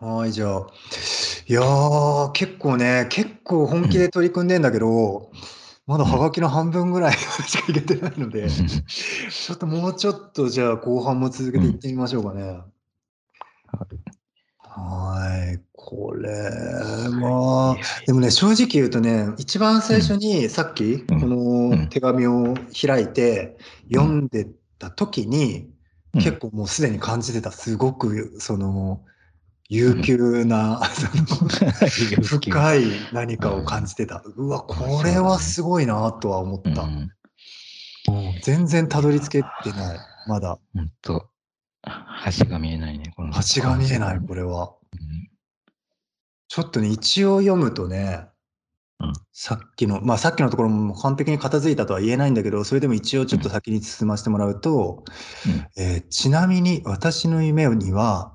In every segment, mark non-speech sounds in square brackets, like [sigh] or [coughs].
はい、じゃあ。いやー、結構ね、結構本気で取り組んでんだけど、まだはがきの半分ぐらい [laughs] しかいけてないので、ちょっともうちょっとじゃあ後半も続けていってみましょうかね。はい、これは、でもね、正直言うとね、一番最初にさっき、この手紙を開いて読んでた時に、結構もうすでに感じてた、すごくその、悠久な、[laughs] 深い何かを感じてた。うわ、これはすごいなとは思った。全然たどり着けてない、まだ。ほんと。橋が見えないね、この。橋が見えない、これは。ちょっとね、一応読むとね、うん、さっきの、まあさっきのところも完璧に片付いたとは言えないんだけど、それでも一応ちょっと先に進ませてもらうと、うん、えー、ちなみに私の夢には、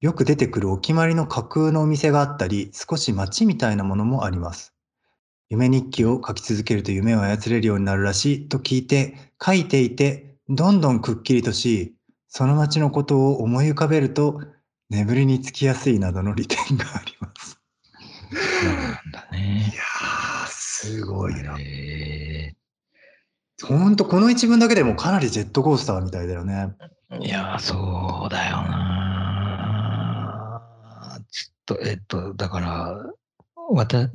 よく出てくるお決まりの架空のお店があったり、少し街みたいなものもあります。夢日記を書き続けると夢を操れるようになるらしいと聞いて、書いていて、どんどんくっきりとし、その街のことを思い浮かべると、眠りにつきやすいなどの利点があります。なんだね。いやー、すごいな。ほんと、この一文だけでもかなりジェットコースターみたいだよね。いやー、そうだよな。と、えっと、だから、わた、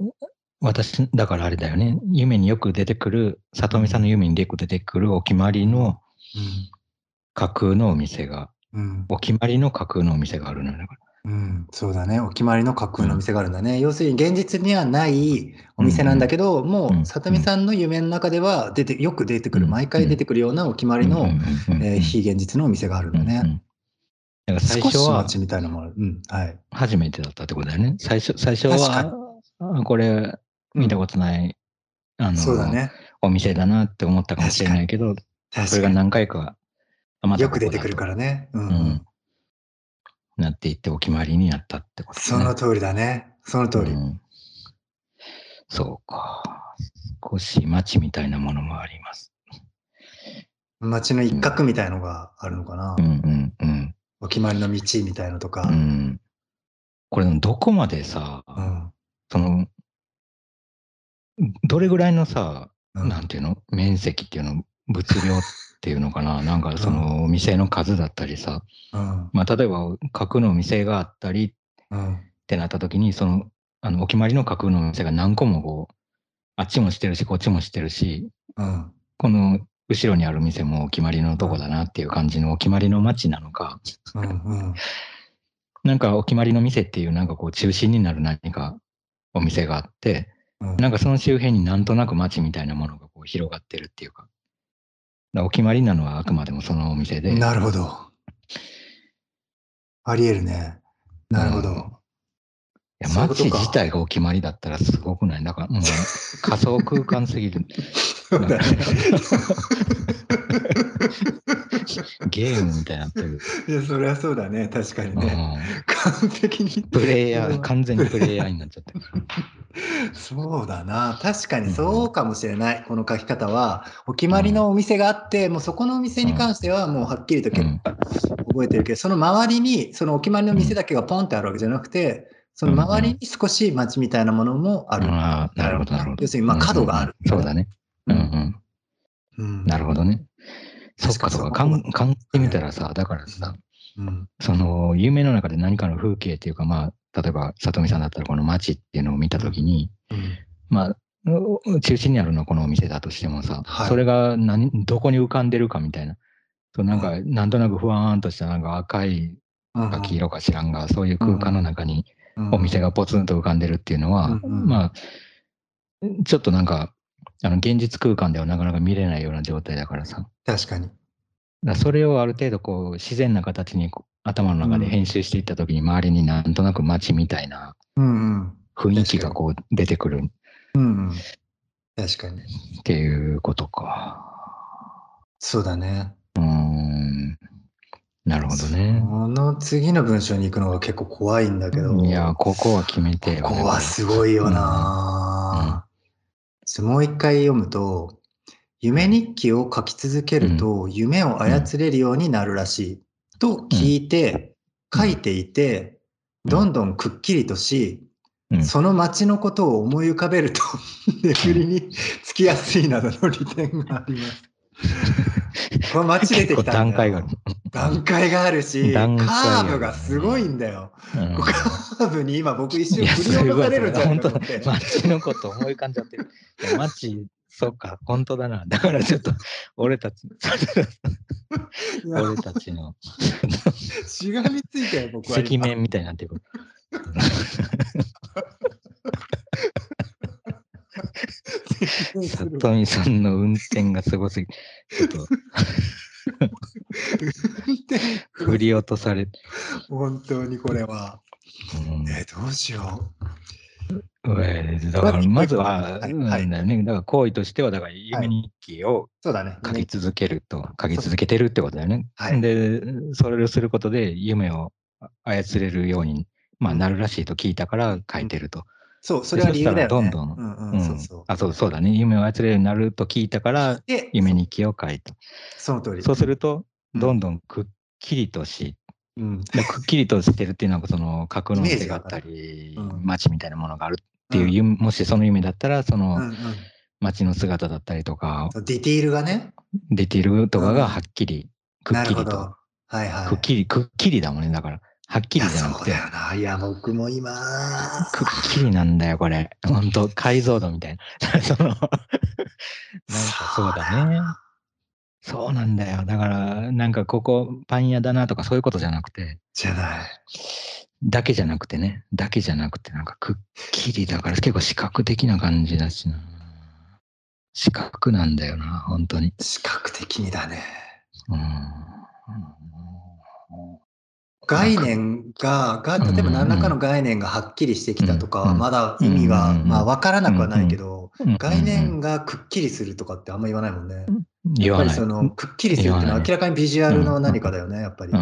私、だからあれだよね。夢によく出てくる、里見さんの夢によく出てくるお決まりの架空のお店が、うん、お決まりの架空のお店があるのよ。うん、そうだね。お決まりの架空のお店があるんだね。要するに現実にはないお店なんだけど、もう里見さんの夢の中では出て、よく出てくる、毎回出てくるようなお決まりの、えー、非現実のお店があるんだね。だから最初は、みたいなもの、うん、はい。初めてだったってことだよね。最初、最初は、これ、見たことない、あの、そうだね。お店だなって思ったかもしれないけど、それが何回かよく出てくるからね。うん。うん、なっていってお決まりになったってこと、ね、その通りだね。その通り。うん、そうか。少し街みたいなものもあります。街の一角みたいのがあるのかな。うんうんうん。お決まりの道みたいのとか。うん。これどこまでさ、うん、その、どれぐらいのさ、うん、なんていうの？面積っていうの物量っていうのかな、[laughs] なんかそのお店の数だったりさ、うん、まあ例えば架空のお店があったりってなった時に、そのあのお決まりの架空のお店が何個もこう、あっちもしてるし、こっちもしてるし、うん、この後ろにある店もお決まりのとこだなっていう感じのお決まりの街なのか、うんうん、なんかお決まりの店っていうなんかこう中心になる何かお店があって、うん、なんかその周辺になんとなく街みたいなものがこう広がってるっていうか、お決まりなのはあくまでもそのお店で。なるほど。ありえるね。なるほど。街自体がお決まりだったらすごくない？だからもう [laughs] 仮想空間すぎる。ゲームみたいになってる。いや、それはそうだね。確かにね。完璧に。プレイヤー、完全にプレイヤーになっちゃってる。そうだな。確かにそうかもしれない。この書き方は、お決まりのお店があって、もうそこのお店に関してはもうはっきりと覚えてるけど、その周りに、そのお決まりの店だけがポンってあるわけじゃなくて、その周りに少し街みたいなものもある。ああ、なるほど、なるほど。要するに、まあ角がある、そうだね。うんうん。なるほどね。そっかそっか、考えてみたらさ、だからさ、うん、その夢の中で何かの風景っていうか、まあ、例えば里見さんだったらこの街っていうのを見たときに、うん、まあ、中心にあるのはこのお店だとしてもさ、はい、それが何どこに浮かんでるかみたいな、そうなんか、なんとなくふわーんとしたなんか赤いか黄色か知らんが、そういう空間の中にお店がポツンと浮かんでるっていうのは、まあ、ちょっとなんか、あの現実空間ではなかなか見れないような状態だからさ。確かに。だそれをある程度こう自然な形に頭の中で編集していった時に周りになんとなく街みたいな雰囲気がこう出てくる。うん、うん、確かに。っていうことか。そうだね。うん。なるほどね。この次の文章に行くのが結構怖いんだけど。いや、ここは決めてよ、ね。ここはすごいよな、うん、もう一回読むと、夢日記を書き続けると夢を操れるようになるらしいと聞いて書いていてどんどんくっきりとし、うん、その街のことを思い浮かべると [laughs] 眠りにつきやすいなどの利点があります。[laughs] この街出てきた段階がある。段階があるし、カーブがすごいんだよ。うん、カーブに今僕一瞬振り落とされるんじゃないか街のこと思い浮かんじゃってる。街、そっか、本当だな。だからちょっと、俺たち、俺たちの。しがみついたよ、僕は。赤面みたいになってる。[laughs] 里見さんの運転がすごすぎ、ちょっと。振り落とされ本当にこれは。うん、え、どうしよう。えだからまずは、はい、はい。ね、だから行為としては、だから夢日記を書き続けると、書き続けてるってことだよね。はい、で、それをすることで夢を操れるように、まあ、なるらしいと聞いたから書いてると。そう、それは理由だよ、ね、どんどん、うんうん、そうそう。あ、そう、そうだね。夢を操れるようになると聞いたから、夢日記を書いた。その通り。そうすると、どんどんくっきりとし、うん、くっきりとしてるっていうのは、その、格の店があったり、街みたいなものがあるっていう、うん、もしその夢だったら、その、街の姿だったりとか、ディティールがね。ディティールとかがはっきり、くっきりと。はいはい。くっきり、くっきりだもんね、だから。はっきりじゃなくて。そうだよな。いや、僕も今。くっきりなんだよ、これ。ほんと、解像度みたいな。[laughs] その、なんかそうだね。そうなんだよ。だから、なんかここパン屋だなとかそういうことじゃなくて。じゃない。だけじゃなくてね。だけじゃなくて、なんかくっきりだから結構視覚的な感じだしな。視覚なんだよな、本当に。視覚的にだね。うん。概念が、が例えば何らかの概念がはっきりしてきたとかは、まだ意味が、まあ分からなくはないけど、概念がくっきりするとかってあんま言わないもんね。やっぱりその、くっきりするっていうのは明らかにビジュアルの何かだよね、やっぱり。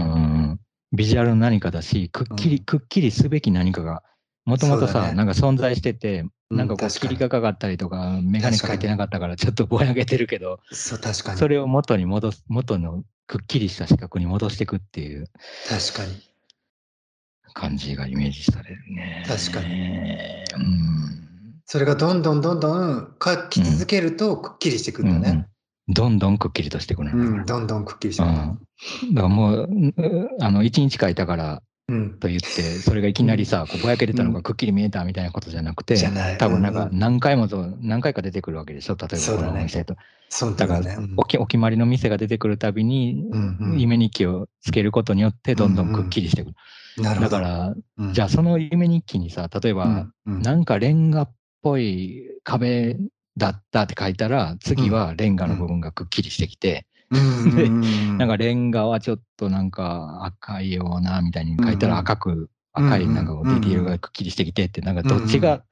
ビジュアルの何かだし、くっきり、くっきりすべき何かが、もともとさ、なんか存在してて、なんかこう切りがかかったりとか、眼鏡かけてなかったからちょっとぼやけてるけど、そう確かに。それを元に戻す、元のくっきりした視覚に戻していくっていう。確かに。感じがイメージされるね。確かに。うん。それがどんどんどんどん書き続けるとくっきりしてくるんだね。うん、どんどんくっきりとしてくる、うん、どんどんくっきりしてくる。うん、だからもう、あの、一日書いたから、と言って、それがいきなりさ、こうぼやけてたのがくっきり見えたみたいなことじゃなくて、多分なんか何回もそう何回か出てくるわけでしょ、例えばこのお店と。そうだ,、からおき、お決まりの店が出てくるたびに、夢日記をつけることによって、どんどんくっきりしてくる。だから、じゃあその夢日記にさ、例えば、なんかレンガっぽい壁だったって書いたら、次はレンガの部分がくっきりしてきて、で、なんかレンガはちょっとなんか赤いようなみたいに書いたら赤く、赤いなんかディティールがくっきりしてきてって、なんかどっちが、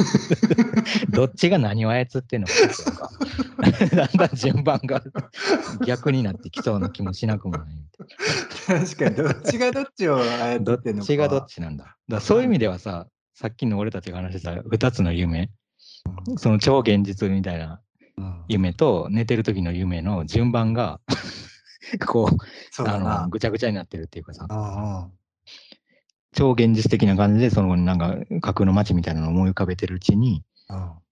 [laughs] どっちが何を操ってんのかだんだ [laughs] ん順番が逆になってきそうな気もしなくもない。確かに、どっちがどっちを操ってんのか。どっちがどっちなんだ。だそういう意味ではさ、さっきの俺たちが話してた2つの夢、その超現実みたいな夢と寝てる時の夢の順番が [laughs] こう、あの、ぐちゃぐちゃになってるっていうかさ、超現実的な感じで、そのなんか架空の街みたいなのを思い浮かべてるうちに、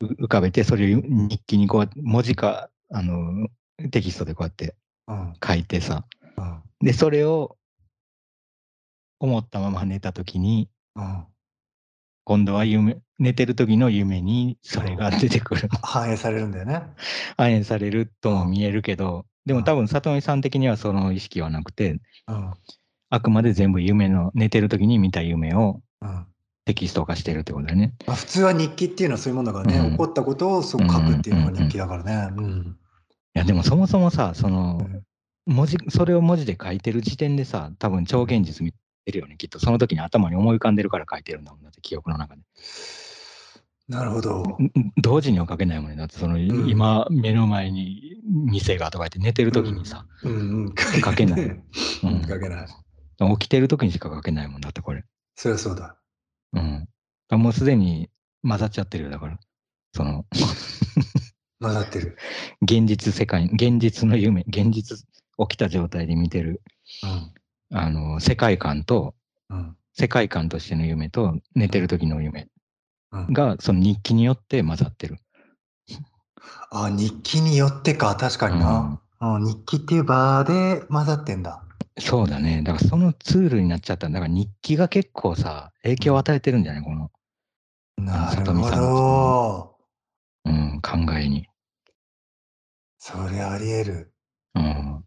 浮かべて、それを日記にこう、文字か、あの、テキストでこうやって書いてさ、で、それを思ったまま寝た時に、今度は夢、寝てる時の夢にそれが出てくる。[laughs] 反映されるんだよね。反映されるとも見えるけど、でも多分里見さん的にはその意識はなくて、うん、あくまで全部夢の、寝てる時に見た夢をテキスト化してるってことだよね。まあ、普通は日記っていうのはそういうものがね、うん、起こったことをそう書くっていうのが日記だからね。うん。いや、でもそもそもさ、その、文字、それを文字で書いてる時点でさ、多分超現実見てるよね、きっと。その時に頭に思い浮かんでるから書いてるんだもんだって、記憶の中で。なるほど。同時には書けないもんね。だってその、うん、今目の前に店がとか言って寝てる時にさ、うんうん、書けない。[laughs] うん、書けない。起きてる時にしか書けないもんだってこれ。そりゃそうだ。うん。もうすでに混ざっちゃってるよ、だから。その [laughs] 混ざってる。現実世界、現実の夢、現実起きた状態で見てる、うん、あの、世界観と、うん、世界観としての夢と寝てる時の夢が、その日記によって混ざってる。あ、日記によってか、確かにな。うん、日記っていう場で混ざってんだ。そうだね。だからそのツールになっちゃっただから日記が結構さ、影響を与えてるんじゃない？この。なるほど。うん、考えに。それあり得る。うん。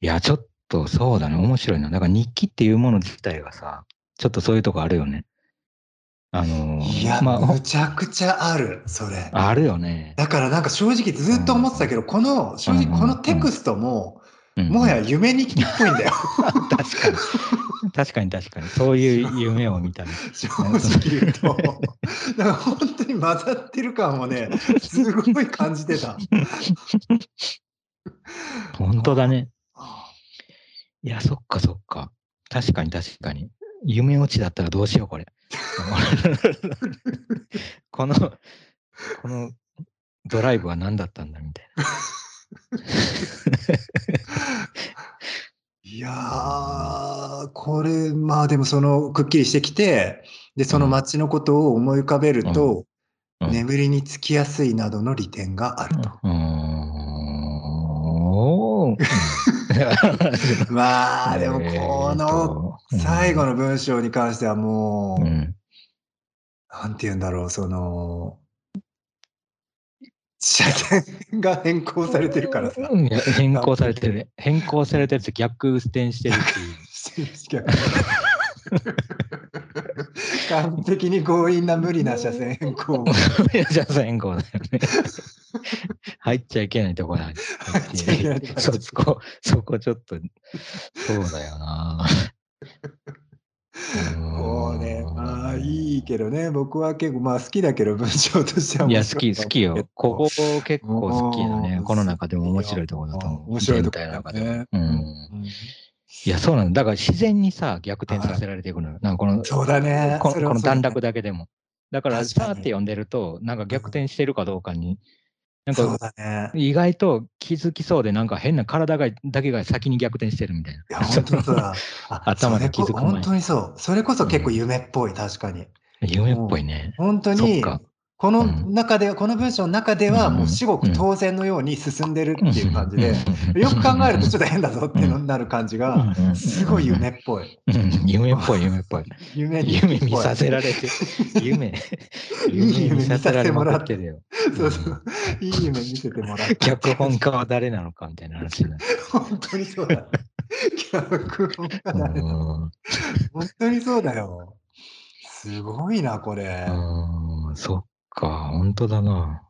いや、ちょっとそうだね。面白いな。だから日記っていうもの自体がさ、ちょっとそういうとこあるよね。あのー、いや、まあ、むちゃくちゃある、それ。あるよね。だからなんか正直ずっと思ってたけど、うん、この、正直このテクストも、うん、もはや夢日記っぽいんだよ。[laughs] 確かに。確かに確かに。そういう夢を見たね。正直言うと。だから本当に混ざってる感をね、すごい感じてた。本当だね。いや、そっかそっか。確かに確かに。夢落ちだったらどうしよう、これ。[laughs] この、このドライブは何だったんだみたいな。[laughs] いやー、これ、まあでもその、くっきりしてきて、で、その街のことを思い浮かべると、うんうん、眠りにつきやすいなどの利点があると。[laughs] まあ、でもこの最後の文章に関してはもう、うん、なんて言うんだろう、その、車線が変更されてるからさ。いや変更されてる。変更されてるって逆転してるっていう。[laughs] 完璧に強引な無理な車線変更。無理な車線変更だよね。入っちゃいけないところ入っちゃいけないそこ、そこちょっと、そうだよな。もうね、まあいいけどね、僕は結構まあ好きだけど、文章としてはいや、好き、好きよ。ここ結構好きだね。この中でも面白いところだと思う。面白いところの中で。うん。いや、そうなの。だから自然にさ、逆転させられていくのよ。なんかこの、そうだね。このこの段落だけでも。だから、さーって読んでると、なんか逆転してるかどうかに、なんか、ね、意外と気づきそうで、なんか変な体がだけが先に逆転してるみたいな。いや、本当にそうだ。[laughs] 頭で気づく前本当にそう。それこそ結構夢っぽい、確かに。夢っぽいね。本当に、この中で、この文章の中では、もう至極当然のように進んでるっていう感じで、[laughs] よく考えるとちょっと変だぞっていうのになる感じが、すごい夢っぽい。夢っぽい、夢っぽい。[laughs] 夢夢見させられて、夢、夢見させられもらってるよ。そうそう。いい夢見せてもらって。脚本家は誰なのかみたいな話になる。本当にそうだ。脚本家誰なの本当にそうだよ。すごいな、これ。うん、そっか、本当だな。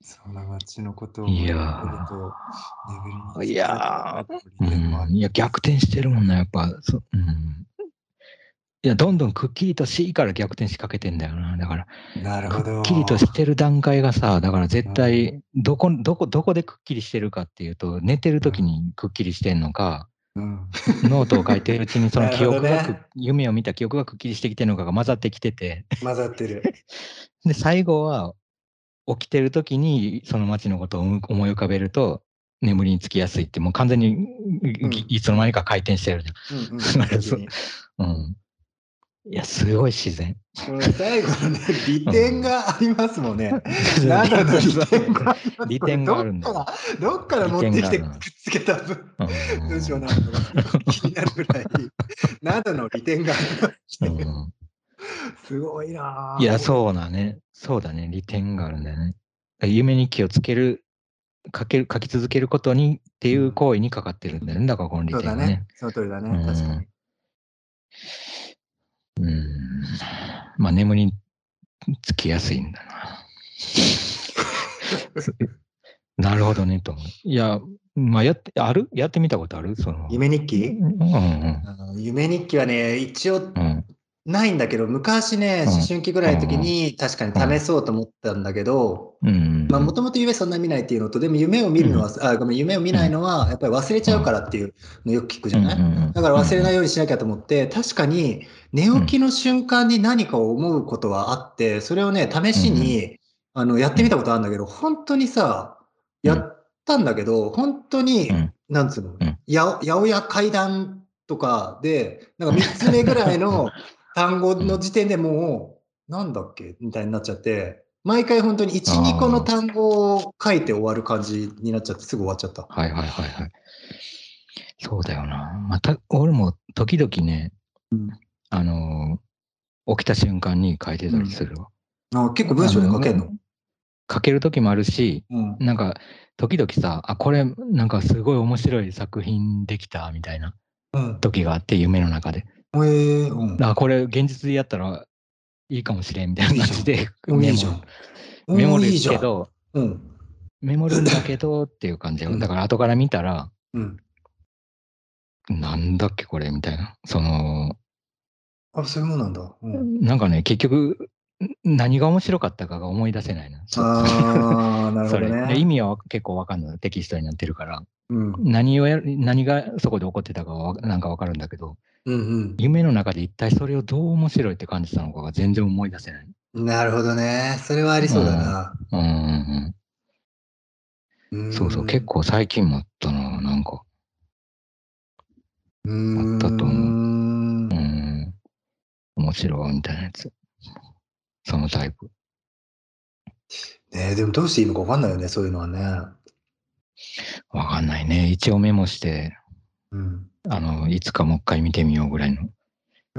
そんな街のことをいやー、いやー、うん、いや、逆転してるもんな、やっぱ。そうん、いや、どんどんくっきりと C から逆転しかけてんだよな。だから、なるほど。くっきりとしてる段階がさ、だから絶対、どこ、どこ、どこでくっきりしてるかっていうと、寝てる時にくっきりしてんのか、うん、ノートを書いてるうちにその記憶が、ね、夢を見た記憶がくっきりしてきてるのかが混ざってきてて。混ざってる。[laughs] で最後は起きてる時にその街のことを思い浮かべると眠りにつきやすいってもう完全にいつの間にか回転してるじゃん。うん、[laughs] いや、すごい自然。最後のね、[laughs] 利点がありますもんね。なんだろ利点が利点があるんだ。どっから持ってきてくっつけた文章なのか気になるぐらい、などの利点がありまして。すごいないや、そうだね。そうだね。利点があるんだよね。夢に気をつける、書ける、書き続けることにっていう行為にかかってるんだよね。だからこの利点はね。その通りだね。確かに。うん。まあ、眠りにつきやすいんだな。[laughs] なるほどね、と。いや、まあ、やって、ある？やってみたことある？その。夢日記、うんうん、夢日記はね、一応、うんないんだけど、昔ね、思春期ぐらいの時に確かに試そうと思ったんだけど、もともと夢そんな見ないっていうのと、でも夢を見るのは、あ、ごめん、夢を見ないのは、やっぱり忘れちゃうからっていうのよく聞くじゃない？だから忘れないようにしなきゃと思って、確かに寝起きの瞬間に何かを思うことはあって、それをね、試しに、あの、やってみたことあるんだけど、本当にさ、やったんだけど、本当に、なんつうの、や、八百屋階段っとかで、なんか3つ目ぐらいの [laughs] 単語の時点でもう、なんだっけ？みたいになっちゃって、毎回本当に1、2個の単語を書いて終わる感じになっちゃって、すぐ終わっちゃった。はいはいはいはい。そうだよな。また、俺も時々ね、うん、あのー、起きた瞬間に書いてたりするわ。うん、あ結構文章で書けるの？書ける時もあるし、うん、なんか、時々さ、あ、これ、なんかすごい面白い作品できた、みたいな時があって、夢の中で。えー、うん、あ、これ現実でやったらいいかもしれん、みたいな感じでメモ、メモるけど、うん、メモるんだけどっていう感じだから後から見たら、うん、なんだっけこれみたいな。その、あ、そういうもんなんだ。うん、なんかね、結局、何が面白かったかが思い出せないな。ああ、[laughs] なるほどね。意味は結構わかんない。テキストになってるから。うん、何をや何がそこで起こってたかはなんかわかるんだけど、うんうん、夢の中で一体それをどう面白いって感じたのかが全然思い出せない。なるほどね。それはありそうだな。うん、うんうん、そうそう、結構最近もあったな、なんか。あったと思う。うん。面白いみたいなやつ。そのタイプ。ねえ、でもどうしていいのか分かんないよね、そういうのはね。分かんないね。一応メモして、うん、あの、いつかもう一回見てみようぐらいの。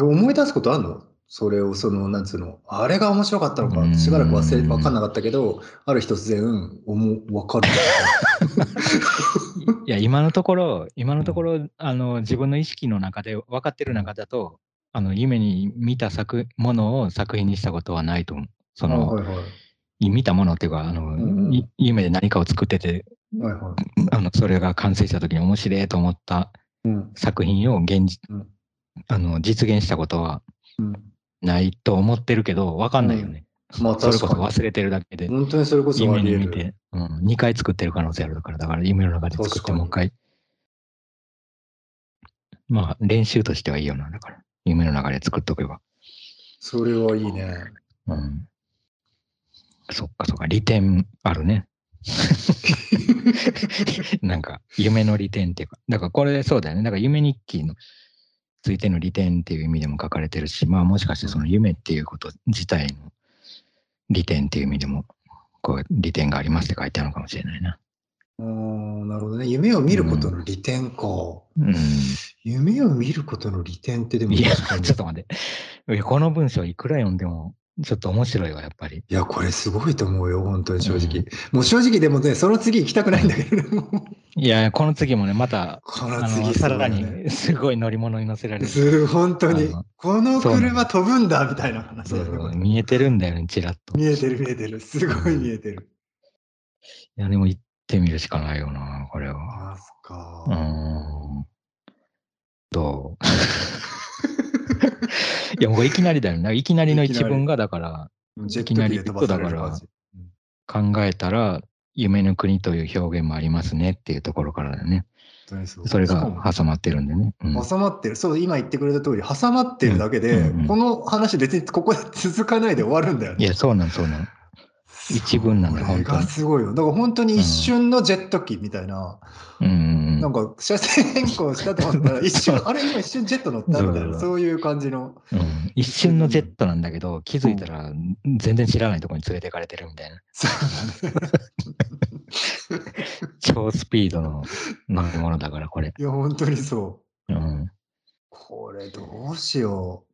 思い出すことあるの？それを、その、なんつうの、あれが面白かったのか、しばらく忘れ、分かんなかったけど、ある日突然、おも、分かる。[laughs] いや、今のところ、今のところ、あの、自分の意識の中で分かってる中だと、あの、夢に見た作、ものを作品にしたことはないと思う。その、はいはい、見たものっていうか、あの、うん、夢で何かを作ってて、はいはい、あの、それが完成した時に面白いと思った作品を現実、うん、あの、実現したことは、ないと思ってるけど、わかんないよね。うん、まあ、それこそ忘れてるだけで。本当にそれこそ夢に見て、うん、2回作ってる可能性あるから、だから夢の中で作ってもう一回。まあ、練習としてはいいよな、だから。夢の中で作っとけば。それはいいね。うん。そっかそっか、利点あるね。[laughs] なんか、夢の利点っていうか、だからこれそうだよね。だから夢日記のついての利点っていう意味でも書かれてるし、まあもしかしてその夢っていうこと自体の利点っていう意味でも、こう利点がありますって書いてあるのかもしれないな。あなるほどね。夢を見ることの利点か。うん。夢を見ることの利点ってでもいや、ちょっと待って。この文章いくら読んでもちょっと面白いわ、やっぱり。いや、これすごいと思うよ、本当に正直。うん、もう正直でもね、その次行きたくないんだけど、ね、[laughs] いや、この次もね、また、この次、ね、さらに [laughs] すごい乗り物に乗せられる。す本当に。この車飛ぶんだ、みたいな話、ね、見えてるんだよね、ちらっと。見えてる、見えてる。すごい見えてる。いや、でも行ってみるしかないよな、これは。あ、そっか。うん。どう？い [laughs] や、もういきなりだよね。いきなりの一文が、だから、いきなりだから、考えたら、夢の国という表現もありますねっていうところからだよね。それが挟まってるんでね。うん、挟まってる。そう、今言ってくれた通り、挟まってるだけで、うんうんうん、この話別にここで [laughs] 続かないで終わるんだよね。いや、そうなんそうなん。一文なんだ、本当に。すごいよ。だから本当に一瞬のジェット機みたいな。うん。なんか、車線変更したと思ったら、[laughs] 一瞬、あれ今一瞬ジェット乗ったみたいな、そういう感じの、うん。一瞬のジェットなんだけど、気づいたら全然知らないところに連れてかれてるみたいな。超スピードの乗り物だから、これ。いや、本当にそう。うん。これどうしよ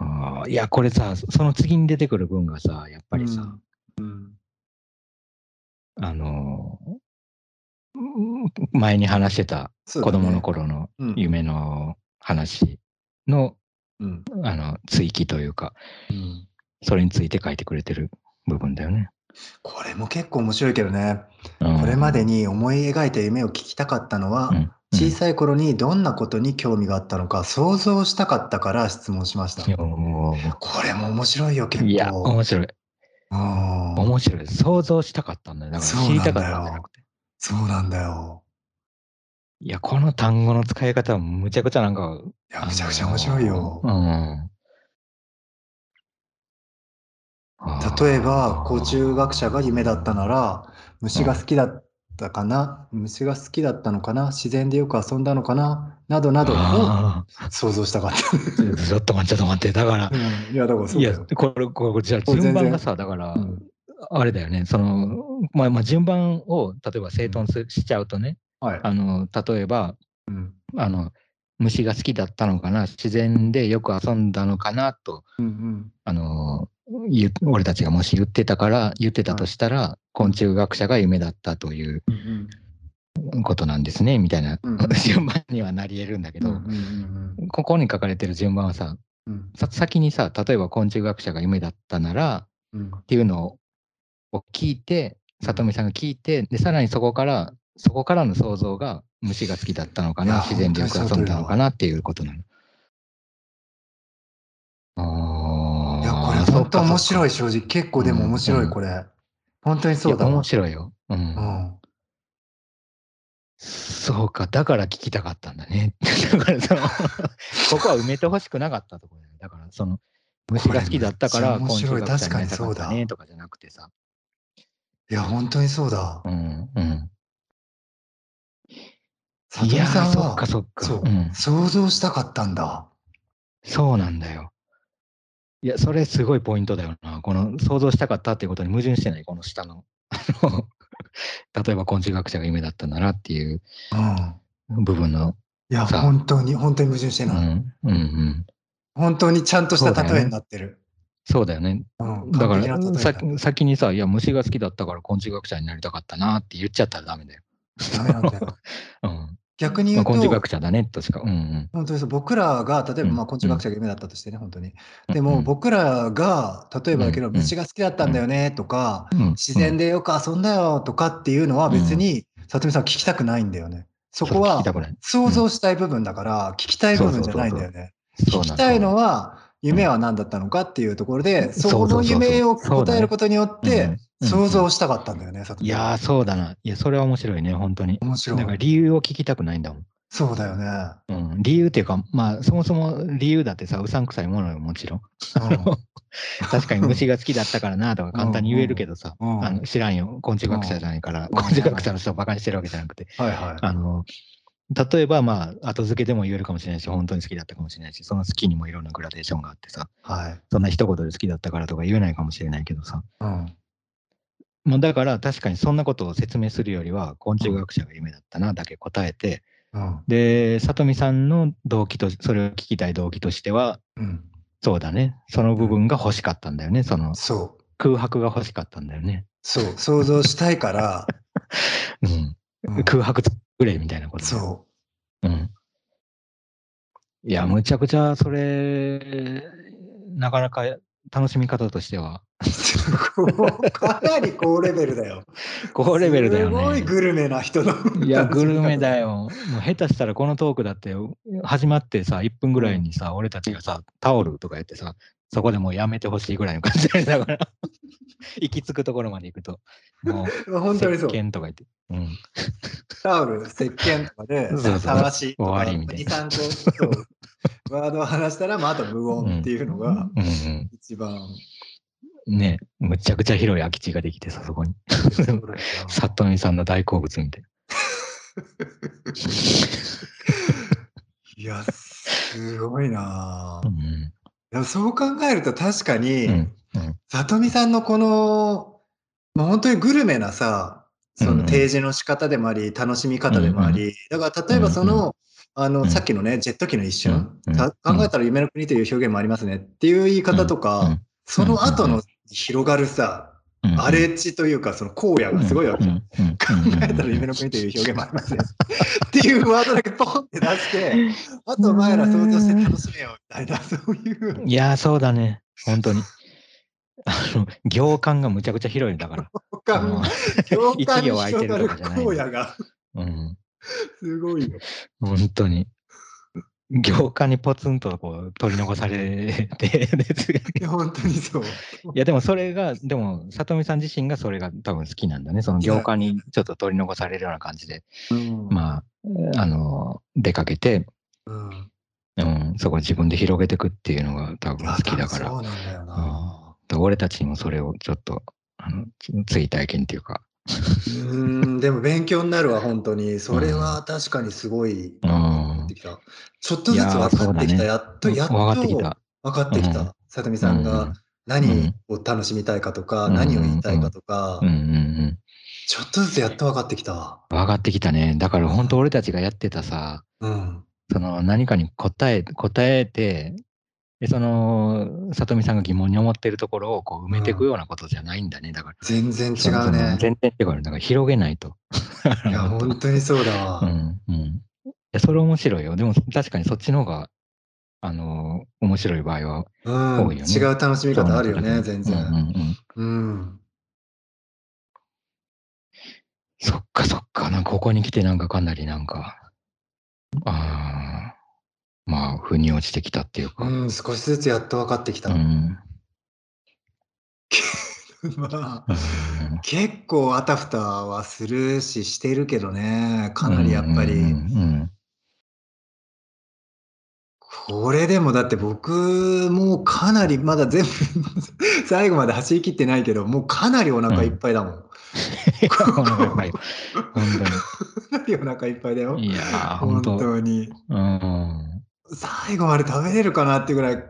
う。はあ、いや、これさ、その次に出てくる文がさ、やっぱりさ、うん、あの、前に話してた子供の頃の夢の話の、うん、あの追記というか、うん、それについて書いてくれてる部分だよね。これも結構面白いけどね、うん、これまでに思い描いた夢を聞きたかったのは、小さい頃にどんなことに興味があったのか想像したかったから質問しました。これも面白いよ、結構。いや、面白い。面白い。想像したかったんだよ。だから知りたかったんじゃなくて。そうなんだよ。いや、この単語の使い方はむちゃくちゃなんか。いや、むちゃくちゃ面白いよ。うん。例えば、昆虫学者が夢だったなら、虫が好きだっったかな？虫が好きだったのかな？自然でよく遊んだのかな？などなどを想像したかった。[laughs] ちょっと待って、ちょっと待って。だから、うん、いや、だからそういや、これ、これ、じゃあ順番がさ、だから、うん、あれだよね、その、まあ、まあ、順番を、例えば整頓しちゃうとね、はい、あの、例えば、うん、あの、虫が好きだったのかな？自然でよく遊んだのかな？と、うんうん、あの俺たちがもし言ってたから言ってたとしたら、はい、昆虫学者が夢だったということなんですねみたいな、順番にはなり得るんだけど、うんうんうん、ここに書かれてる順番はさ、うん、さ先にさ例えば昆虫学者が夢だったなら、うん、っていうのを聞いて里見さんが聞いてでさらにそこからそこからの想像が虫が好きだったのかな、自然でよく遊んだのかなっていうことなの。ああ。いや、これ本当面白い、正直。結構でも面白い、これ。本当にそうだ。面白いよ。うん。うん、そうか、だから聞きたかったんだね。[laughs] だからその、[laughs] ここは埋めてほしくなかったところだよ。だから、その、虫が好きだったから、面白い、確かにそうだ。ねとかじゃなくてさ。いや、本当にそうだ。うん、うん。里見さんは、そっかそっか。そう、うん、想像したかったんだ。そうなんだよ。いや、それすごいポイントだよな。この想像したかったっていうことに矛盾してない、この下の。[laughs] 例えば昆虫学者が夢だったならっていう部分の。いや、本当に、本当に矛盾してない。うん、うん、うん。本当にちゃんとした例えになってる。そうだよね。うん、だからさ、先にさ、いや、虫が好きだったから昆虫学者になりたかったなって言っちゃったらダメだよ。ダメなんだよ。[laughs] うん、逆に言うと、まあ、昆虫学者だねとしか。うんうん、本当にそう僕らが、例えば、まあ、昆虫学者が夢だったとしてね、本当に。でも、僕らが、例えばだけど、虫が好きだったんだよねとか、自然でよく遊んだよとかっていうのは別に、里見さん聞きたくないんだよね。そこは想像したい部分だから、聞きたい部分じゃないんだよね。聞きたいのは、夢は何だったのかっていうところで、その夢を答えることによって、想像したかったんだよね、いやー、そうだな。いや、それは面白いね、本当に。面白い。だから理由を聞きたくないんだもん。そうだよね。うん、理由っていうか、まあ、そもそも理由だってさ、うさんくさいものよ、もちろん。[laughs] 確かに虫が好きだったからなとか簡単に言えるけどさ、あの知らんよ、昆虫学者じゃないから、昆虫学者の人をバカにしてるわけじゃなくて、はいはい、あの例えば、まあ、後付けでも言えるかもしれないし、本当に好きだったかもしれないし、その好きにもいろんなグラデーションがあってさ、はい、そんな一言で好きだったからとか言えないかもしれないけどさ、うん、まあ、だから確かにそんなことを説明するよりは、昆虫学者が夢だったなだけ答えて、うん、で、里見さんの動機と、それを聞きたい動機としては、うん、そうだね、その部分が欲しかったんだよね、その、そう。空白が欲しかったんだよね。そう、想像したいから、[laughs] うん、空白くれみたいなこと。そう。うん。いや、むちゃくちゃそれ、なかなか楽しみ方としては。かなり高レベルだよ。[laughs] 高レベルだよね。すごいグルメな人の。いや、グルメだよ。もう下手したらこのトークだって始まってさ、1分ぐらいにさ、俺たちがさ、タオルとかやってさ、そこでもうやめてほしいぐらいの感じだから、[laughs] 行き着くところまで行くと、もう、[laughs] 本当にそう。石鹸とか言って。うん、タオル、石鹸とかで、探し、終わりみたいな。2、3個、[laughs] ワードを話したら、まあ、あと無言っていうのが、一番。ねむちゃくちゃ広い空き地ができてさ、そこに。里見さんの大好物みたいな。いや、すごいな、うん、そう考えると確かに、うん、里見さんのこの、まあ、本当にグルメなさ、その提示の仕方でもあり、楽しみ方でもあり、だから例えばその、あの、さっきのね、ジェット機の一瞬、考えたら夢の国という表現もありますねっていう言い方とか、その後の広がるさ、荒れ地というか、その荒野がすごいわけ。考えたら夢の国という表現もありますね。っていうワードだけポンって出して、あとお前ら想像して楽しめよみたいな、そういう。いや、そうだね。本当に。あの、行間がむちゃくちゃ広いんだから。行間、行間に広がる荒野が。うん。[laughs] すごいよ。本当に。行間にポツンとこう取り残されていや、本当にそう。いや、でもそれが、でも、里見さん自身がそれが多分好きなんだね。その行間にちょっと取り残されるような感じで、うん、まあ、あの、出かけて、うん、うん、そこ自分で広げていくっていうのが多分好きだから。そうなんだよな。うん、俺たちにもそれをちょっと、あの追体験っていうかうん、でも勉強になるわ、本当に。それは確かにすごい、うん、ちょっとずつ分かってきた。やっと、やっと分かってきた。分かってきた。さとみさんが何を楽しみたいかとか、何を言いたいかとか、ちょっとずつやっと分かってきた。分かってきたね。だから本当俺たちがやってたさ、うん、その何かに答え、答えて、で、その、里見さんが疑問に思ってるところをこう埋めていくようなことじゃないんだね。だから。全然違うね。全然違う。だから広げないと。いや、[laughs] 本当にそうだわ。うん、うん。いや、それ面白いよ。でも確かにそっちの方が、あのー、面白い場合は多いよね。違う楽しみ方あるよね、全然。うん、うん、うん。そっかそっか。なんかここに来てなんかかなりなんか、ああ、まあ、腑に落ちてきたっていうか。うん、少しずつやっと分かってきた。うん、[laughs] まあ、うん、結構あたふたはするし、してるけどね、かなりやっぱり。うん、これでもだって僕もかなりまだ全部最後まで走りきってないけど、もうかなりお腹いっぱいだもん。[laughs] お腹いっぱい。[laughs] 本当に。かなりお腹いっぱいだよ。いや本当に。うん最後まで食べれるかなっていうぐらい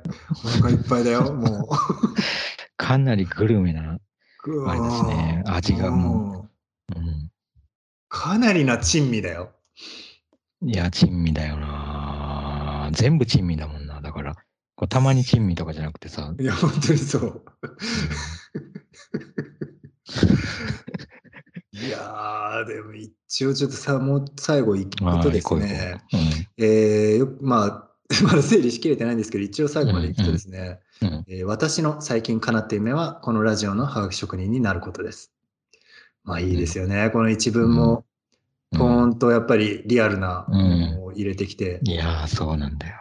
お腹いっぱいだよ、[laughs] もう。かなりグルメな、あれですね、味がもう。うん、かなりな珍味だよ。いや、珍味だよな。全部珍味だもんな。だから、こうたまに珍味とかじゃなくてさ。いや、本当にそう。[laughs] いやー、でも一応ちょっとさ、もう最後行くことですね。うん、えー、まあ、[laughs] まだ整理しきれてないんですけど、一応最後までいくとですね、うんうんえー、私の最近叶った夢は、このラジオのハガキ職人になることです。まあいいですよね。うん、この一文も、ポーンとやっぱりリアルなものを入れてきて。いやー、そうなんだよ。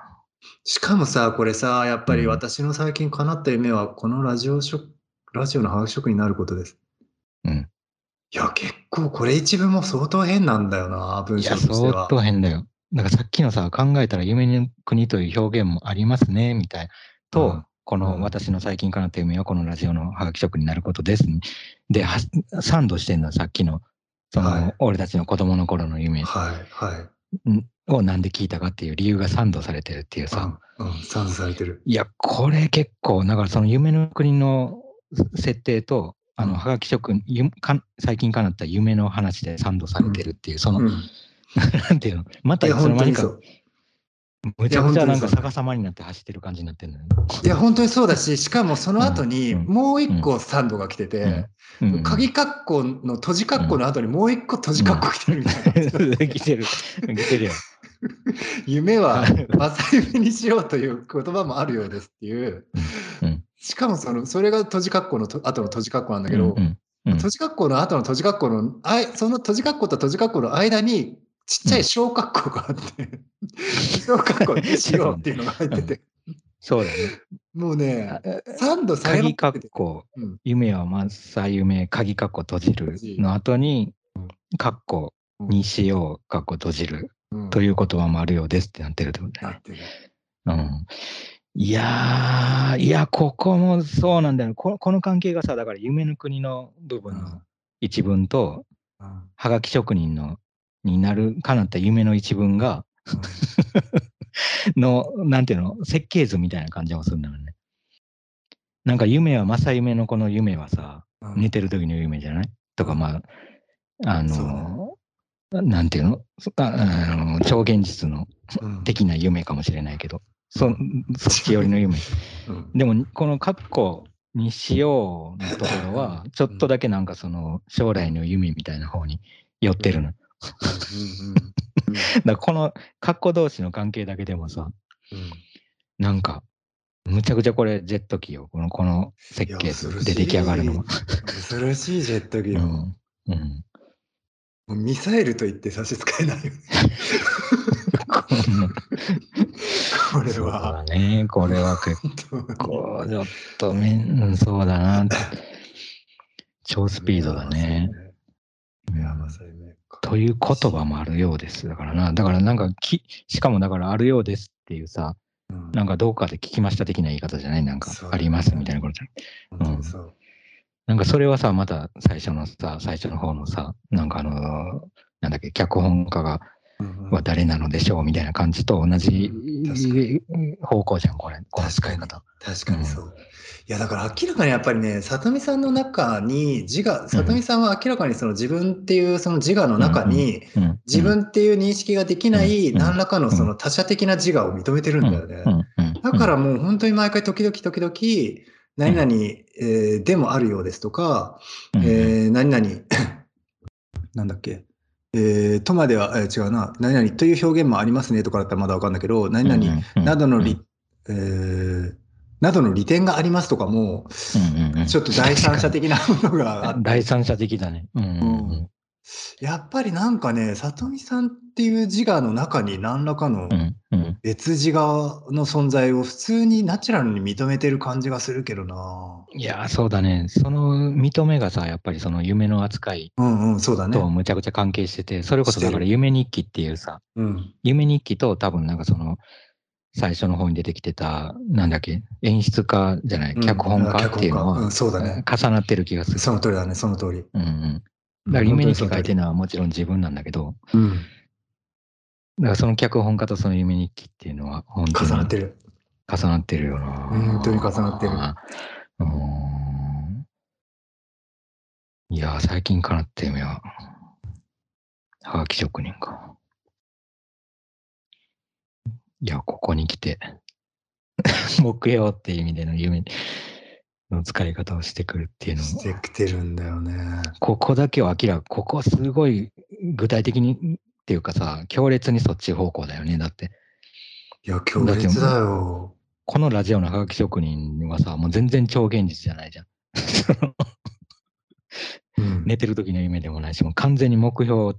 しかもさ、これさ、やっぱり私の最近叶った夢は、このラジオ職、ラジオのハガキ職になることです。うん。いや、結構これ一文も相当変なんだよな、文章としては。相当変だよ。なんかさっきのさ、考えたら夢の国という表現もありますね、みたいと、うん、この私の最近かなった夢はこのラジオのハガキ職になることです、ね。で、サンドしてんのさっきの、その、はい、俺たちの子供の頃の夢。はい、はい。をなんで聞いたかっていう理由がサンドされてるっていうさ。うん、うん、サンドされてる。いや、これ結構、だからその夢の国の設定と、あの、はがき職人、最近かなった夢の話でサンドされてるっていう、その、うん [laughs] なんていうの？またいつの間にか。むちゃくちゃなんか逆さまになって走ってる感じになってるの？よ、いや、本当にそうだし、しかもその後にもう一個サンドが来てて、鍵括弧の閉じ括弧の後にもう一個閉じ括弧来てるみたいな。来てる。[laughs] 来てるよ。[laughs] 夢は正夢にしようという言葉もあるようですっていう。しかもそのそれが閉じ括弧の後の閉じ括弧なんだけど、閉じ括弧の後の閉じ括弧のあその閉じ括弧と閉じ括弧の間にちっちゃい小括弧があって、[laughs] 小括弧にしようっていうのが入ってて。そうだね。もうね、サンドされ鍵括弧、うん、夢はまさ夢、鍵括弧閉じるの後に、括弧にしよう、括弧閉じる、という言葉もあるようですってなってるってことだね。うん。いやー、いや、ここもそうなんだよ。ここの関係がさ、だから夢の国の部分の一文と、はがき職人のになるかなった夢の一文が、[laughs] の、なんていうの、設計図みたいな感じもするんだよね。なんか夢は、正夢のこの夢はさ、うん、寝てる時の夢じゃない？とか、まあ、あの、なんていうの？あの超現実の的な夢かもしれないけど、そそっち寄りの夢。[laughs] うん、でも、この括弧にしようのところは、ちょっとだけなんかその将来の夢みたいな方に寄ってるの。[laughs] だこの格好同士の関係だけでもさ、うん、なんか、むちゃくちゃこれジェット機よ。この、この設計で出来上がるのは。[laughs] 恐ろしいジェット機よ。うん。うん、ミサイルと言って差し支えないよね。[laughs] これは。ね。これは結構、ちょっとめん、そうだな。超スピードだね。いや、まさにね。という言葉もあるようです。だからな、だからなんかき、しかもだからあるようですっていうさ、うん、なんかどうかで聞きました的な言い方じゃない？なんか、ありますみたいなことじゃない。うん、なんかそれはさ、また最初のさ、最初の方のさ、なんかあの、なんだっけ、脚本家が、は誰なのでしょうみたいな感じと同じ方向じゃん、これ、この使い方。確かに。そう。うん、いや、だから明らかにやっぱりね、里見さんの中に自我、里見さんは明らかにその自分っていうその自我の中に、自分っていう認識ができない何らかのその他者的な自我を認めてるんだよね。だからもう本当に毎回時々時々、何々、えー、でもあるようですとか、えー、何々 [coughs] なんだっけ、えー、とまでは、えー、違うな、何々という表現もありますねとかだったらまだわかんないけど、何々などの利、えー、などの利点がありますとかも、ちょっと第三者的なものが。[laughs] 第三者的だね。うん、うん、やっぱりなんかね、里見さんっていう自我の中に何らかの別自我の存在を普通にナチュラルに認めてる感じがするけどな。いや、そうだね。その認めがさ、やっぱりその夢の扱いとむちゃくちゃ関係してて、それこそだから夢日記っていうさ、うん、夢日記と多分なんかその、最初の方に出てきてた、なんだっけ、演出家じゃない、脚本家っていうのは、うん、そうだね。重なってる気がする。その通りだね、その通り。うんうん。だから夢日記書いてるのはもちろん自分なんだけど、うん、だからその脚本家とその夢日記っていうのは本当に重なってる。重なってるよな。本当に重なってる。うん。いや、最近かなって夢は、はがき職人か。いや、ここに来て、[laughs] 木曜っていう意味での夢の使い方をしてくるっていうのも。してきてるんだよね。ここだけは明らか、ここすごい具体的にっていうかさ、強烈にそっち方向だよね、だって。いや、強烈だよ。このラジオのハガキ職人はさ、もう全然超現実じゃないじゃん。[laughs] うん、寝てる時の夢でもないし、もう完全に目標っ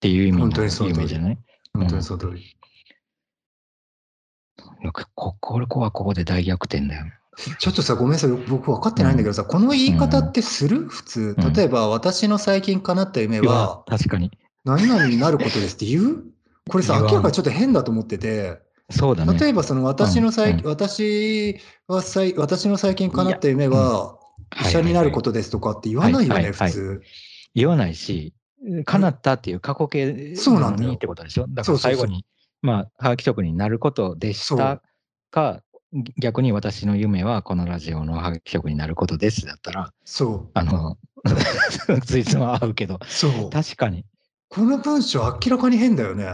ていう意味の夢じゃない？本当にそう通り。うん、ここはここで大逆転だよ。ちょっとさ、ごめんなさい。僕分かってないんだけどさ、この言い方ってする？普通。例えば、私の最近叶った夢は、確かに。何々になることですって言う？これさ、明らかにちょっと変だと思ってて。そうだね。例えば、その私の最、うん、私は最、私の最近叶った夢は、医者になることですとかって言わないよね、普通。言わないし、叶ったっていう過去形そうなんだよってことでしょ？だから最後に、まあ、はがき職になることでしたか、逆に私の夢はこのラジオのハガキ職になることですだったら、そう。あの、ついつま合うけど、そう。確かに。この文章明らかに変だよね。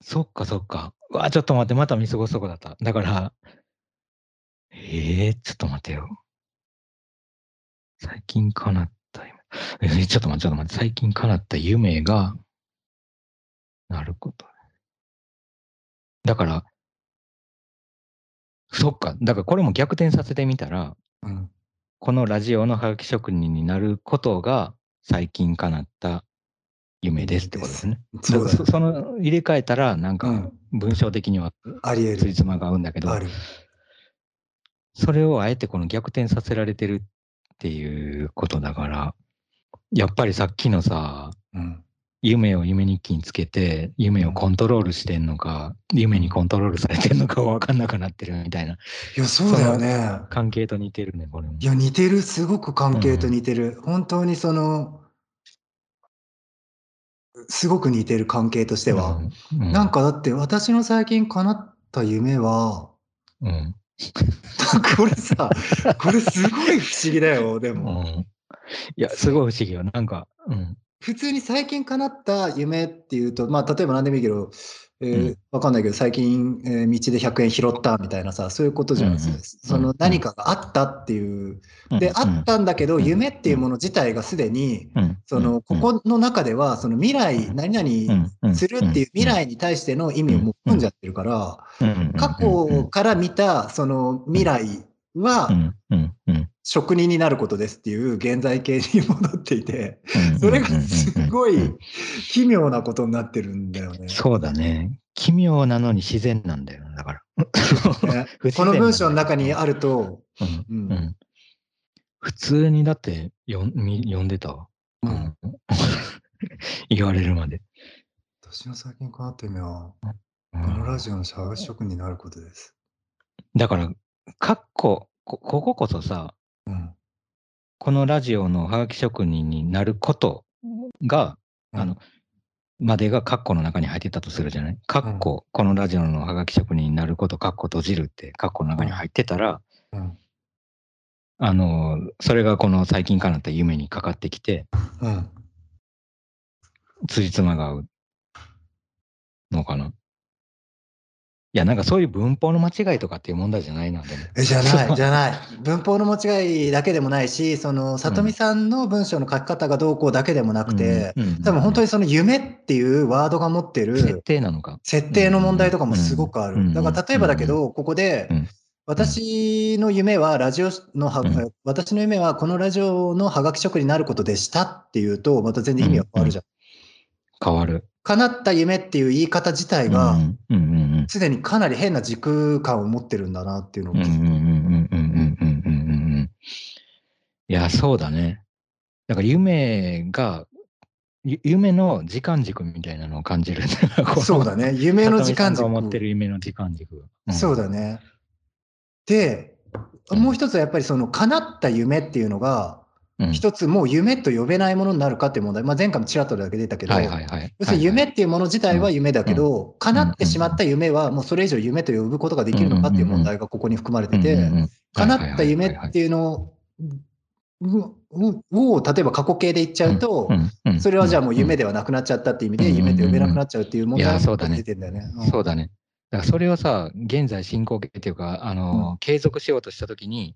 そっかそっか。うわ、ちょっと待って、また見過ごすとこだった。だから、ええー、ちょっと待てよ。最近叶った夢。えー、ちょっと待って、ちょっと待って、最近叶った夢が、なること。だから、そっか。だからこれも逆転させてみたら、うん、このラジオのハガキ職人になることが最近叶った夢ですってことですね。そその入れ替えたら、なんか文章的にはついつまが合うんだけど、それをあえてこの逆転させられてるっていうことだから、やっぱりさっきのさ、うん、夢を夢日記につけて、夢をコントロールしてんのか、夢にコントロールされてんのか [laughs] 分かんなくなってるみたいな。いや、そうだよね。関係と似てるね、これも。いや、似てる。すごく関係と似てる。うん、本当にその、すごく似てる関係としては。うんうん、なんかだって私の最近叶った夢は、うん。[laughs] これさ、これすごい不思議だよ、でも。いや、すごい不思議よ。なんか、うん。普通に最近叶った夢っていうと、まあ、例えば何でもいいけど、えー、うん、わかんないけど、最近、えー、道で100円拾ったみたいなさ、そういうことじゃないですか。うんうん、その何かがあったっていう。で、あったんだけど、夢っていうもの自体がすでに、その、ここの中では、その未来、何々するっていう未来に対しての意味をもう含ん。じゃってるから、過去から見た、その未来は、職人になることですっていう現在形に戻っていて、それがすごい奇妙なことになってるんだよね。そうだね。奇妙なのに自然なんだよ、だから。[laughs] この文章の中にあると、普通にだって読んでた？わ。うん、[laughs] 言われるまで。私の最近変わってみは、このラジオのシャワー職になることです。だから、かっこ、こここそさ、うん。このラジオのハガキ職人になることが、うん、あの、までがカッコの中に入ってたとするじゃない？カッコ、うん、このラジオのハガキ職人になること、カッコ閉じるってカッコの中に入ってたら、うん、あの、それがこの最近かなった夢にかかってきて、うん、辻褄が合うのかな？いや、なんかそういう文法の間違いとかっていう問題じゃないな。えじゃない、じゃない。文法の間違いだけでもないし、その、里見さんの文章の書き方がどうこうだけでもなくて、多分本当にその夢っていうワードが持ってる、設定なのか。設定の問題とかもすごくある。だから例えばだけど、ここで、私の夢はラジオのは、うん、私の夢はこのラジオのハガキ職になることでしたっていうと、また全然意味が変わるじゃん。変わる。叶った夢っていう言い方自体が、すでにかなり変な時空感を持ってるんだなっていうのをいや、そうだね。だから夢が、夢の時間軸みたいなのを感じる。そうだね。夢の時間軸。思ってる夢の時間軸。うん、そうだね。で、もう一つはやっぱりその叶った夢っていうのが、一つもう夢と呼べないものになるかっていう問題、まあ、前回もちらっとだけ出たけど、要するに夢っていうもの自体は夢だけど、叶ってしまった夢はもうそれ以上夢と呼ぶことができるのかっていう問題がここに含まれてて、叶った夢っていうのを、例えば過去形で言っちゃうと、それはじゃあもう夢ではなくなっちゃったっていう意味で、夢と呼べなくなっちゃうっていう問題が出てんだよね。そうだね。だからそれをさ、現在進行形っていうか、あの、継続しようとしたときに、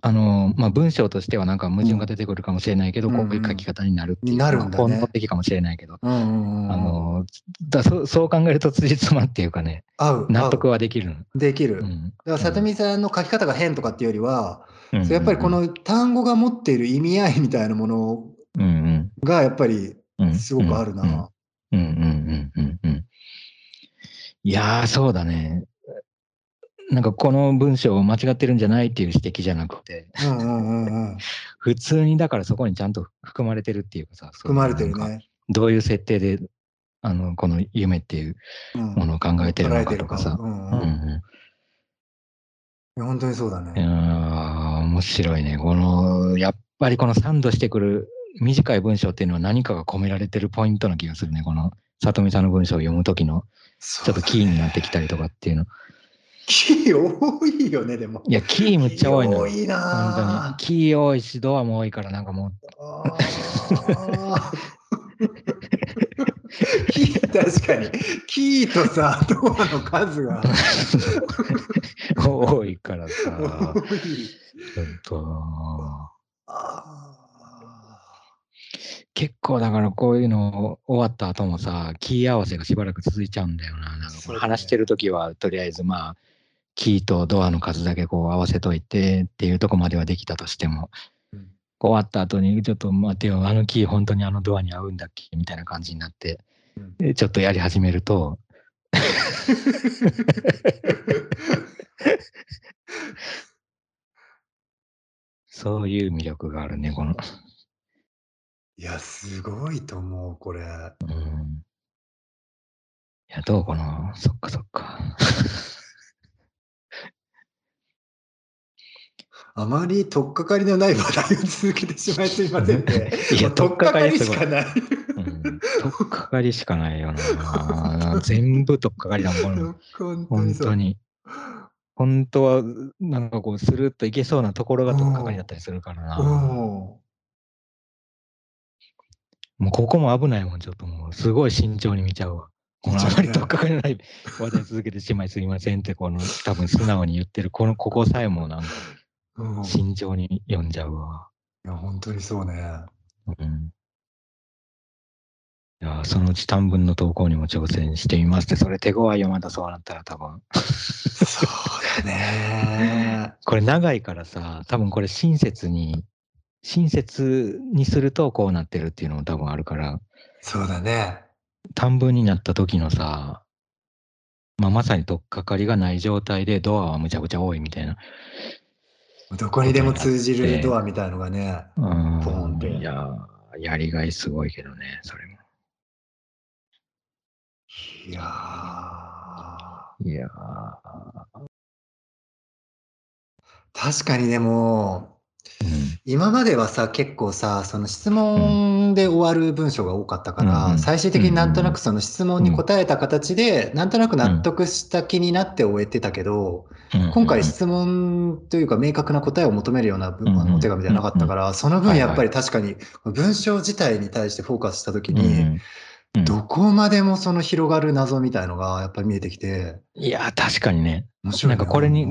あの、まあ、文章としてはなんか矛盾が出てくるかもしれないけど、うん、こういう書き方になるっていう。なるんだ、ね。本能的かもしれないけど。うんあの、だそそう考えると辻褄っていうかね、合う納得はできる。できる。うん、だから、里見さんの書き方が変とかっていうよりは、うん、やっぱりこの単語が持っている意味合いみたいなものが、やっぱりすごくあるな。うんうんうんうんうん。いやー、そうだね。なんかこの文章間違ってるんじゃないっていう指摘じゃなくて、[laughs] 普通にだからそこにちゃんと含まれてるっていうかさ、含まれてるね。どういう設定で、あの、この夢っていうものを考えてるのかとかさ。本当にそうだね。いや面白いね。この、やっぱりこのサンドしてくる短い文章っていうのは何かが込められてるポイントな気がするね。この、里見さんの文章を読むときの、ちょっとキーになってきたりとかっていうの。キー多いよね、でも。いや、キーむっちゃ多いの。多いな。キー多いし、ドアも多いから、なんかもう。キー、確かに。キーとさ、ドアの数が。[laughs] 多いからさ。多い。ちょっと。結構だからこういうの終わった後もさ、キー合わせがしばらく続いちゃうんだよな。なんか話してる時はとりあえずまあ、キーとドアの数だけこう合わせといてっていうとこまではできたとしても、うん、終わった後にちょっと待てよ、あのキー本当にあのドアに合うんだっけみたいな感じになって、うん、ちょっとやり始めると、そういう魅力があるね、この。いや、すごいと思う、これ。うん。いや、どうかなそっかそっか。あまり取っかかりのない話題を続けてしまいすみませんね。[laughs] いや、取っかかりしかない。うん、取っかかりしかないよな。全部取っかかりだもん。本当に。本当は、なんかこう、スルッといけそうなところが取っかかりだったりするからな。もうここも危ないもん、ちょっともう、すごい慎重に見ちゃうわ。このあまり取っかかりない話題続けてしまいすみませんって、この多分素直に言ってる、このここさえもなんか慎重に読んじゃうわ。いや、本当にそうね。うん。いや、そのうち短文の投稿にも挑戦してみますって、それ手強いよ、またそうなったら多分。そうだね。[laughs] これ長いからさ、多分これ親切に、親切にするとこうなってるっていうのも多分あるから。そうだね。短文になった時のさ、まあ、まさに取っかかりがない状態でドアはむちゃくちゃ多いみたいな。どこにでも通じるドアみたいのがね、ポンって。いややりがいすごいけどね、それも。いやいや確かにでも、今まではさ、結構さ、その質問で終わる文章が多かったから、うん、最終的になんとなくその質問に答えた形で、なんとなく納得した気になって終えてたけど、今回質問というか明確な答えを求めるようなお手紙じゃなかったから、その分やっぱり確かに文章自体に対してフォーカスした時に、どこまでもその広がる謎みたいのがやっぱり見えてきて。いや、確かにね。面白い、な。んかこれに、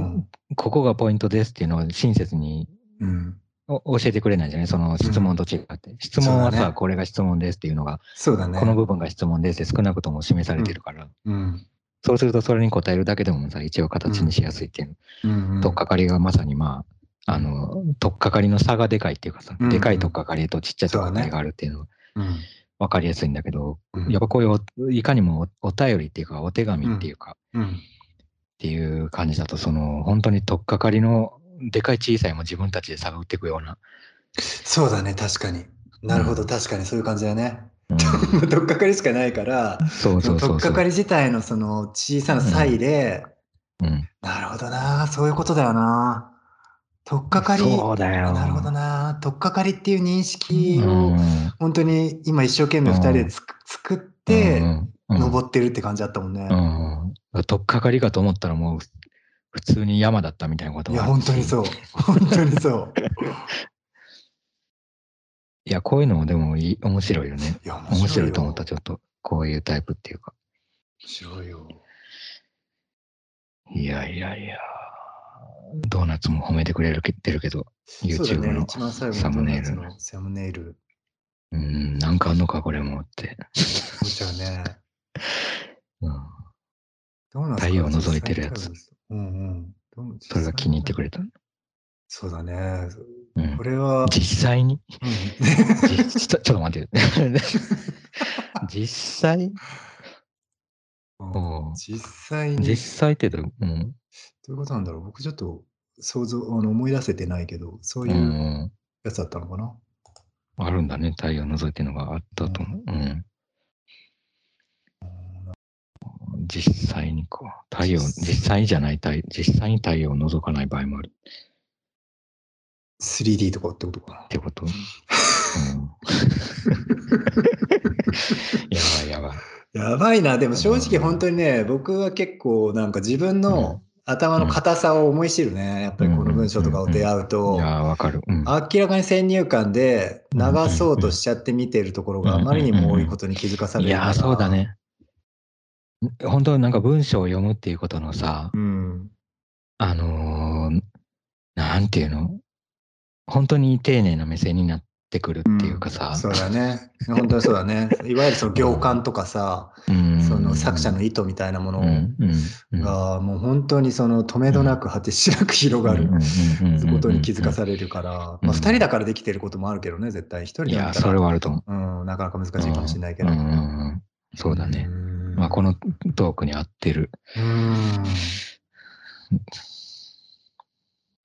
ここがポイントですっていうのを親切に、うん教えてくれないじゃないその質問と違って。うん、質問はさ、ね、これが質問ですっていうのが、そうだね。この部分が質問ですって少なくとも示されてるから。うん、うん、そうするとそれに答えるだけでもさ、一応形にしやすいっていう。うん。うん、とっかかりがまさにまあ、あの、とっかかりの差がでかいっていうかさ、うん。うん、でかいとっかかりとちっちゃいとっかかりがあるっていうのは、分かりやすいんだけど、やっぱこういういかにもお便りっていうか、お手紙っていうか、っていう感じだと、その、本当にとっかかりのでかい小さいも自分たちで探っていくような。そうだね、確かに。なるほど、うん、確かにそういう感じだね。うん、[laughs] とっかかりしかないから、そうそうそうとっかかり自体のその小さな差異で、うん、うん、なるほどな、そういうことだよな。とっかかり、そうだよ。なるほどな。とっかかりっていう認識を、本当に今一生懸命二人でつく、作って、登ってるって感じだったもんね。うん。とっかかりかと思ったらもう普通に山だったみたいなこといや、本当にそう。本当にそう。[laughs] いや、こういうのもでもいい面白いよね。いや、面白い面白いと思った、ちょっと。こういうタイプっていうか。面白いよ。いやいやいや。ドーナツも褒めてくれるてるけど、YouTube のサムネイル。ね、サムネイル。うん、なんかあんのか、これもって。そうじゃね。[laughs] うん。太陽を覗いてるやつ。うんうん。それが気に入ってくれた。そうだね。うん、これは。実際に、うん、[laughs] ちょっと待って。[laughs] 実際？[laughs] 実際に。実際ってどう,、うん、どういうことなんだろう？僕ちょっと想像、あの思い出せてないけど、そういうやつだったのかな、うん、あるんだね。太陽覗いてるのがあったと思う。うん実際にか。太陽、実際じゃない太、実際に太陽を覗かない場合もある。3D とかってことかな。ってこと、[laughs] うん、[laughs] やばいやばい。やばいな。でも正直本当にね、僕は結構なんか自分の頭の硬さを思い知るね。やっぱりこの文章とかを出会うと。いや、わかる、明らかに先入観で流そうとしちゃって見てるところがあまりにも多いことに気づかされる。いや、そうだね。本当なんか文章を読むっていうことのさ、うん、あのー、なんていうの？本当に丁寧な目線になってくるっていうかさ、うん、そうだね。本当にそうだね。[laughs] いわゆるその行間とかさ、うん、その作者の意図みたいなものがもう本当にその止めどなく果てしなく広がる。ことに気づかされるから、まあ、2人だからできてることもあるけどね絶対1人だったら。いやそれはあると思う、うん、なかなか難しいかもしれないけど、そうだね、まあ、このトークに合ってる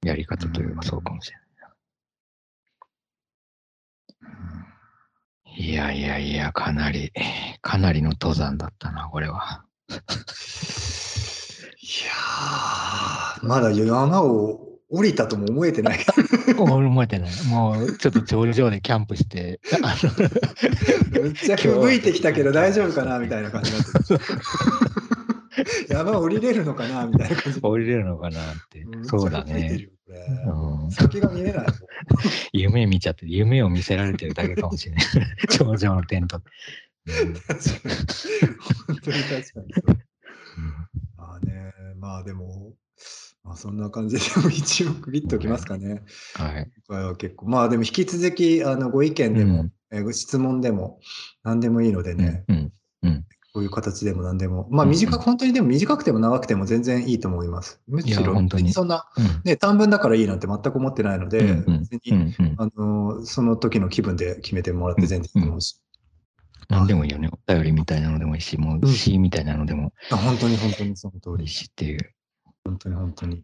やり方というかそうかもしれない。いやいやいや、かなり、かなりの登山だったな、これは。いやー、まだ山を降りたとも思えてない。思えてない。もう、ちょっと頂上でキャンプして。めっちゃ吹雪いてきたけど大丈夫かなみたいな感じになってる。[laughs] 山降りれるのかなみたいな感じ。降りれるのかなって。そうだね。うん、先が見えない。[laughs] 夢見ちゃって、夢を見せられてるだけかもしれない。[laughs] 頂上のテント。うん、確かに。本当に確かにまあね、まあでも、まあ、そんな感じで一応区切っておきますかね。はい。今回は結構、まあでも引き続き、あの、ご意見でも、うん、え質問でも、何でもいいのでね、うん、うん、こういう形でも何でも、まあ短く、本当にでも短くても長くても全然いいと思います。むしろ、本当にそんな、ね、短文だからいいなんて全く思ってないので、別に、あの、その時の気分で決めてもらって全然いいと思うし。何でもいいよね。お便りみたいなのでもいいし、もう詩みたいなのでも。本当に本当にその通り。詩っていう。本当に本当に。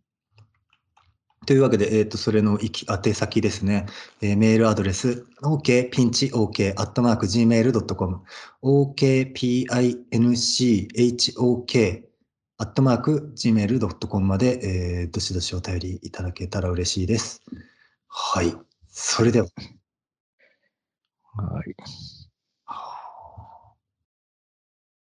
というわけで、えっ、ー、と、それの行き宛先ですね。えー、メールアドレス、okpinchok.gmail.com、okpinchok アットマーク gmail.com まで、えー、どしどしお便りいただけたら嬉しいです。はい。それでは。はい。